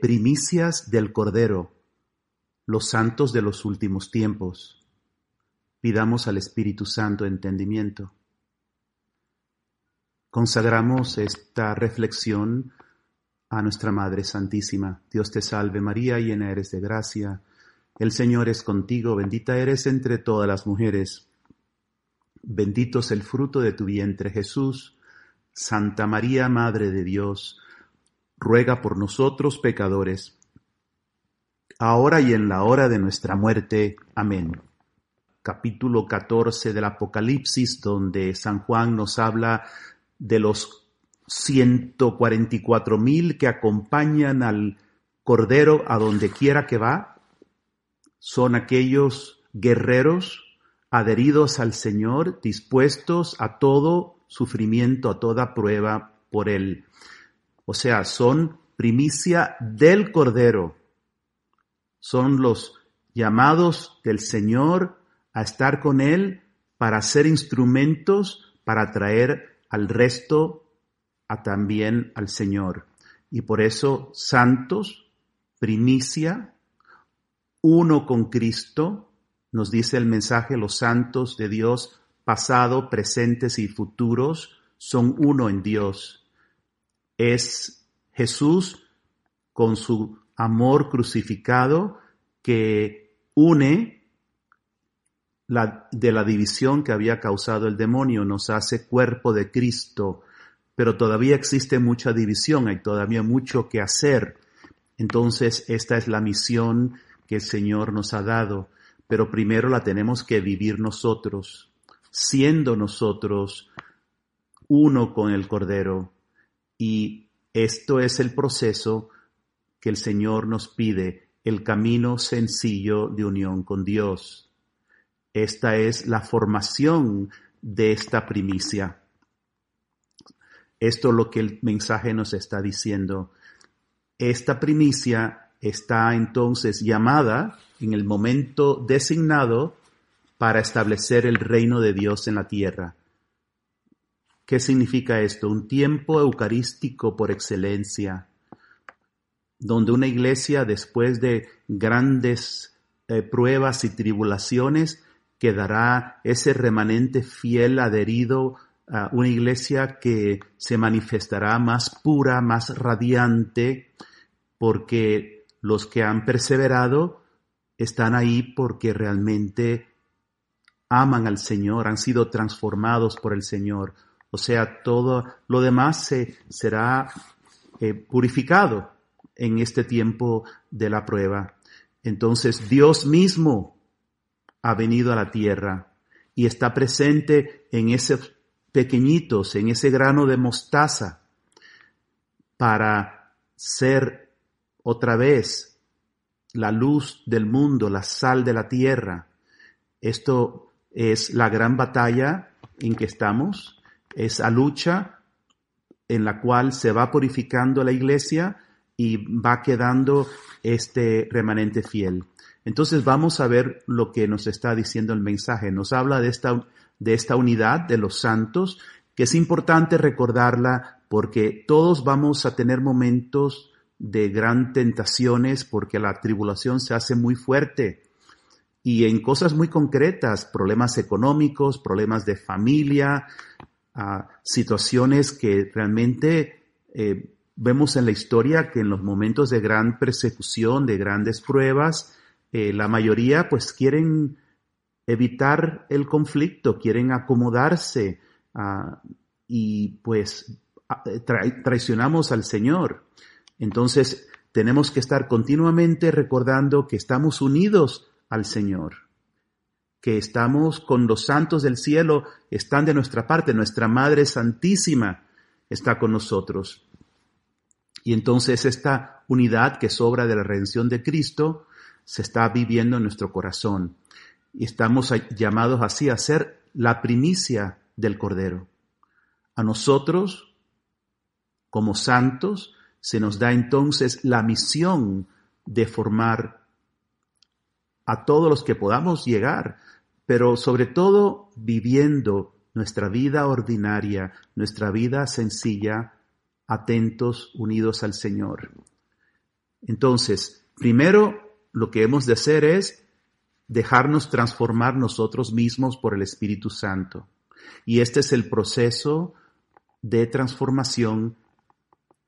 primicias del Cordero, los santos de los últimos tiempos. Pidamos al Espíritu Santo entendimiento. Consagramos esta reflexión a nuestra Madre Santísima. Dios te salve María, llena eres de gracia. El Señor es contigo, bendita eres entre todas las mujeres. Bendito es el fruto de tu vientre Jesús. Santa María, Madre de Dios, ruega por nosotros pecadores, ahora y en la hora de nuestra muerte. Amén. Capítulo 14 del Apocalipsis, donde San Juan nos habla de los 144 mil que acompañan al Cordero a donde quiera que va. Son aquellos guerreros adheridos al Señor, dispuestos a todo sufrimiento, a toda prueba por Él. O sea, son primicia del Cordero. Son los llamados del Señor a estar con Él para ser instrumentos para traer al resto a también al Señor. Y por eso, santos, primicia, uno con Cristo, nos dice el mensaje, los santos de Dios, pasado, presentes y futuros, son uno en Dios es Jesús con su amor crucificado que une la, de la división que había causado el demonio, nos hace cuerpo de Cristo, pero todavía existe mucha división, hay todavía mucho que hacer. Entonces, esta es la misión que el Señor nos ha dado, pero primero la tenemos que vivir nosotros, siendo nosotros uno con el Cordero, y esto es el proceso que el Señor nos pide, el camino sencillo de unión con Dios. Esta es la formación de esta primicia. Esto es lo que el mensaje nos está diciendo. Esta primicia está entonces llamada en el momento designado para establecer el reino de Dios en la tierra. ¿Qué significa esto? Un tiempo eucarístico por excelencia, donde una iglesia después de grandes eh, pruebas y tribulaciones quedará ese remanente fiel adherido a una iglesia que se manifestará más pura, más radiante, porque los que han perseverado están ahí porque realmente aman al Señor, han sido transformados por el Señor. O sea, todo lo demás se, será eh, purificado en este tiempo de la prueba. Entonces Dios mismo ha venido a la tierra y está presente en esos pequeñitos, en ese grano de mostaza, para ser otra vez la luz del mundo, la sal de la tierra. Esto es la gran batalla en que estamos esa lucha en la cual se va purificando la iglesia y va quedando este remanente fiel. Entonces vamos a ver lo que nos está diciendo el mensaje. Nos habla de esta, de esta unidad de los santos, que es importante recordarla porque todos vamos a tener momentos de gran tentaciones porque la tribulación se hace muy fuerte y en cosas muy concretas, problemas económicos, problemas de familia, a situaciones que realmente eh, vemos en la historia que en los momentos de gran persecución, de grandes pruebas, eh, la mayoría pues quieren evitar el conflicto, quieren acomodarse ah, y pues traicionamos al Señor. Entonces tenemos que estar continuamente recordando que estamos unidos al Señor que estamos con los santos del cielo, están de nuestra parte, nuestra Madre Santísima está con nosotros. Y entonces esta unidad que sobra de la redención de Cristo se está viviendo en nuestro corazón. Y estamos llamados así a ser la primicia del Cordero. A nosotros, como santos, se nos da entonces la misión de formar a todos los que podamos llegar pero sobre todo viviendo nuestra vida ordinaria, nuestra vida sencilla, atentos, unidos al Señor. Entonces, primero lo que hemos de hacer es dejarnos transformar nosotros mismos por el Espíritu Santo. Y este es el proceso de transformación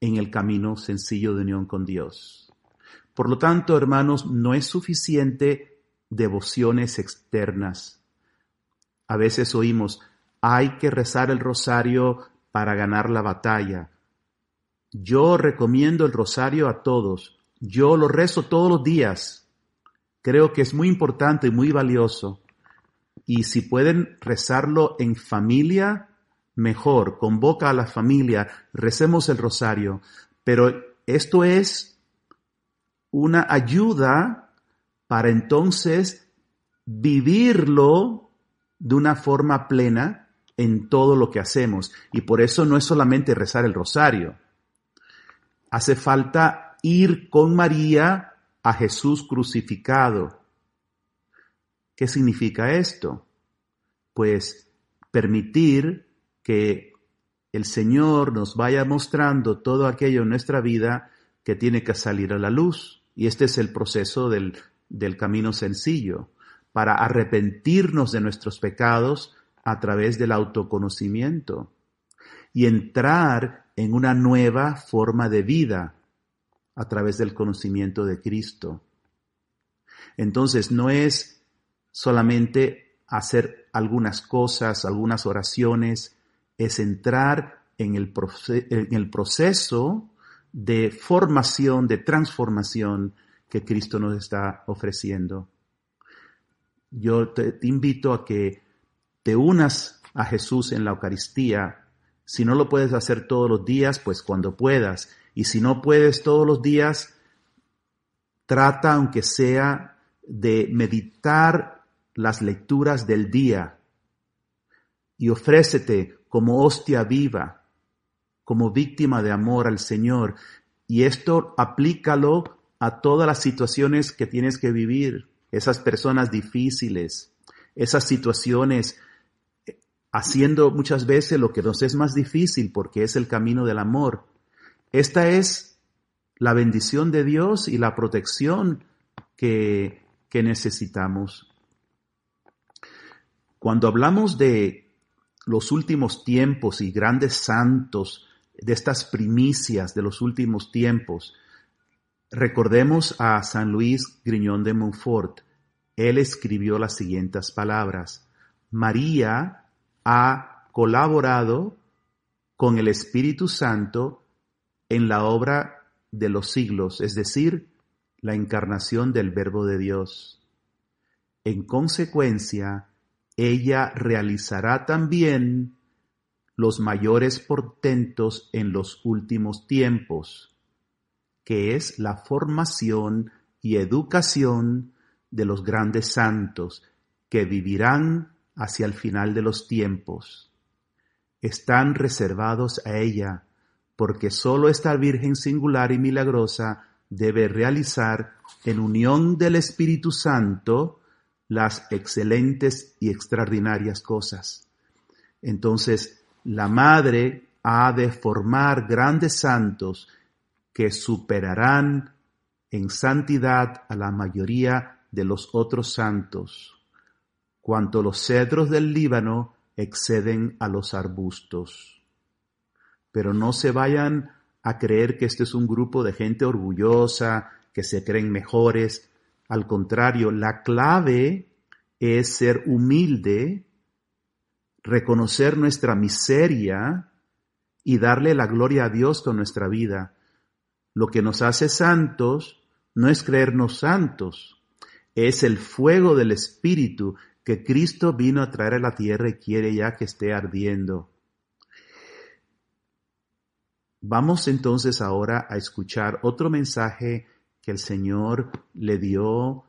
en el camino sencillo de unión con Dios. Por lo tanto, hermanos, no es suficiente devociones externas. A veces oímos, hay que rezar el rosario para ganar la batalla. Yo recomiendo el rosario a todos. Yo lo rezo todos los días. Creo que es muy importante y muy valioso. Y si pueden rezarlo en familia, mejor. Convoca a la familia, recemos el rosario. Pero esto es una ayuda para entonces vivirlo de una forma plena en todo lo que hacemos. Y por eso no es solamente rezar el rosario. Hace falta ir con María a Jesús crucificado. ¿Qué significa esto? Pues permitir que el Señor nos vaya mostrando todo aquello en nuestra vida que tiene que salir a la luz. Y este es el proceso del, del camino sencillo, para arrepentirnos de nuestros pecados a través del autoconocimiento y entrar en una nueva forma de vida a través del conocimiento de Cristo. Entonces no es solamente hacer algunas cosas, algunas oraciones, es entrar en el, proceso de formación, de transformación que Cristo nos está ofreciendo. Yo te, invito a que te unas a Jesús en la Eucaristía. Si no lo puedes hacer todos los días, pues cuando puedas. Y si no puedes todos los días, trata, aunque sea, de meditar las lecturas del día y ofrécete como hostia viva, como víctima de amor al Señor. Y esto aplícalo a todas las situaciones que tienes que vivir, esas personas difíciles, esas situaciones haciendo muchas veces lo que nos es más difícil porque es el camino del amor. Esta es la bendición de Dios y la protección que, que necesitamos. Cuando hablamos de los últimos tiempos y grandes santos, de estas primicias de los últimos tiempos, recordemos a San Luis Griñón de Montfort. Él escribió las siguientes palabras. María ha colaborado con el Espíritu Santo en la obra de los siglos, es decir, la encarnación del Verbo de Dios. En consecuencia, ella realizará también los mayores portentos en los últimos tiempos, que es la formación y educación de los grandes santos que vivirán hacia el final de los tiempos. Están reservados a ella, porque sólo esta Virgen singular y milagrosa debe realizar en unión del Espíritu Santo las excelentes y extraordinarias cosas. Entonces, la Madre ha de formar grandes santos que superarán en santidad a la mayoría de los otros santos cuanto los cedros del Líbano exceden a los arbustos. Pero no se vayan a creer que este es un grupo de gente orgullosa, que se creen mejores. Al contrario, la clave es ser humilde, reconocer nuestra miseria y darle la gloria a Dios con nuestra vida. Lo que nos hace santos no es creernos santos, es el fuego del Espíritu que Cristo vino a traer a la tierra y quiere ya que esté ardiendo. Vamos entonces ahora a escuchar otro mensaje que el Señor le dio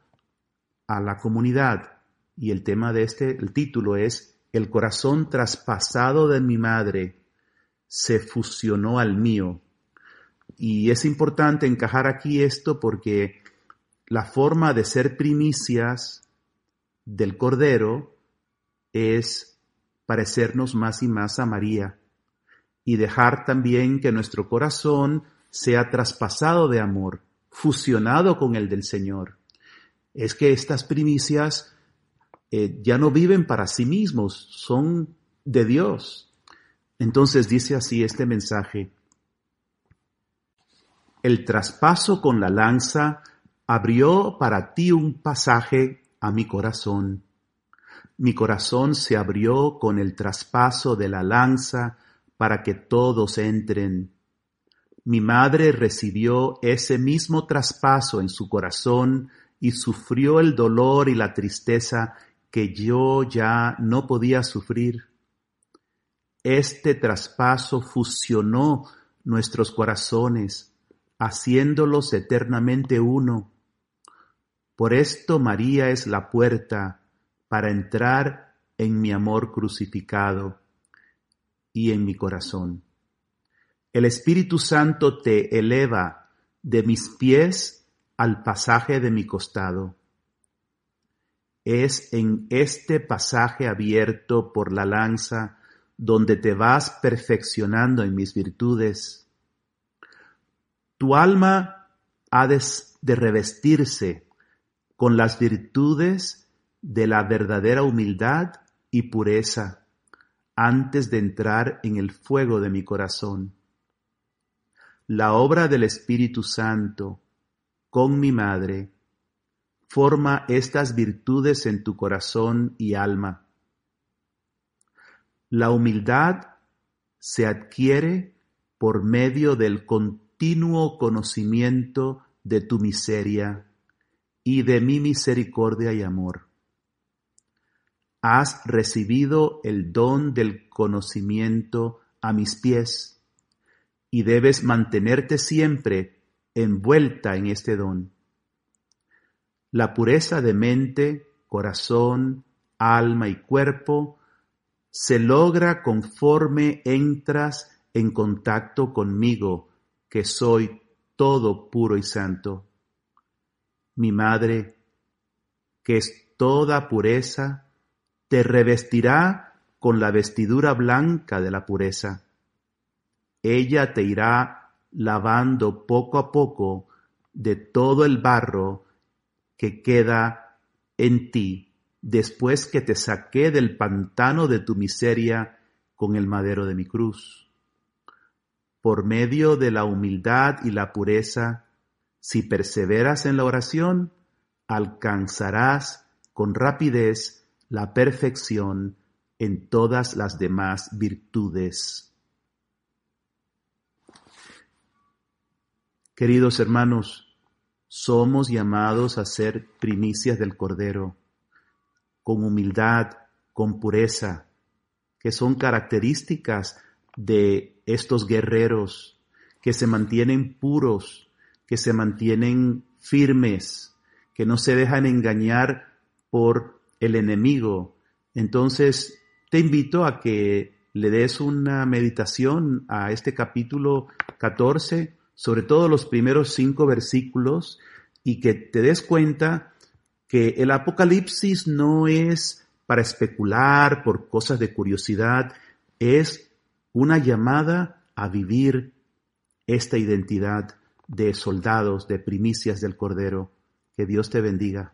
a la comunidad. Y el tema de este, el título es El corazón traspasado de mi madre se fusionó al mío. Y es importante encajar aquí esto porque la forma de ser primicias del Cordero es parecernos más y más a María y dejar también que nuestro corazón sea traspasado de amor. fusionado con el del Señor. Es que estas primicias eh, ya no viven para sí mismos, son de Dios. Entonces dice así este mensaje. El traspaso con la lanza abrió para ti un pasaje a mi corazón. Mi corazón se abrió con el traspaso de la lanza para que todos entren. Mi madre recibió ese mismo traspaso en su corazón y sufrió el dolor y la tristeza que yo ya no podía sufrir. Este traspaso fusionó nuestros corazones, haciéndolos eternamente uno. Por esto María es la puerta para entrar en mi amor crucificado y en mi corazón. El Espíritu Santo te eleva de mis pies al pasaje de mi costado. Es en este pasaje abierto por la lanza donde te vas perfeccionando en mis virtudes. Tu alma ha de, revestirse con las virtudes de la verdadera humildad y pureza antes de entrar en el fuego de mi corazón. La obra del Espíritu Santo con mi madre forma estas virtudes en tu corazón y alma. La humildad se adquiere por medio del continuo conocimiento de tu miseria y de mi misericordia y amor. Has recibido el don del conocimiento a mis pies y debes mantenerte siempre envuelta en este don. La pureza de mente, corazón, alma y cuerpo se logra conforme entras en contacto conmigo, que soy todo puro y santo. Mi madre, que es toda pureza, te revestirá con la vestidura blanca de la pureza. Ella te irá lavando poco a poco de todo el barro que queda en ti después que te saqué del pantano de tu miseria con el madero de mi cruz. Por medio de la humildad y la pureza, si perseveras en la oración, alcanzarás con rapidez la perfección en todas las demás virtudes. Queridos hermanos, somos llamados a ser primicias del Cordero, con humildad, con pureza, que son características de estos guerreros que se mantienen puros, que se mantienen firmes, que no se dejan engañar por el enemigo. Entonces, te invito a que le des una meditación a este capítulo 14 sobre todo los primeros cinco versículos, y que te des cuenta que el Apocalipsis no es para especular por cosas de curiosidad, es una llamada a vivir esta identidad de soldados, de primicias del Cordero. Que Dios te bendiga.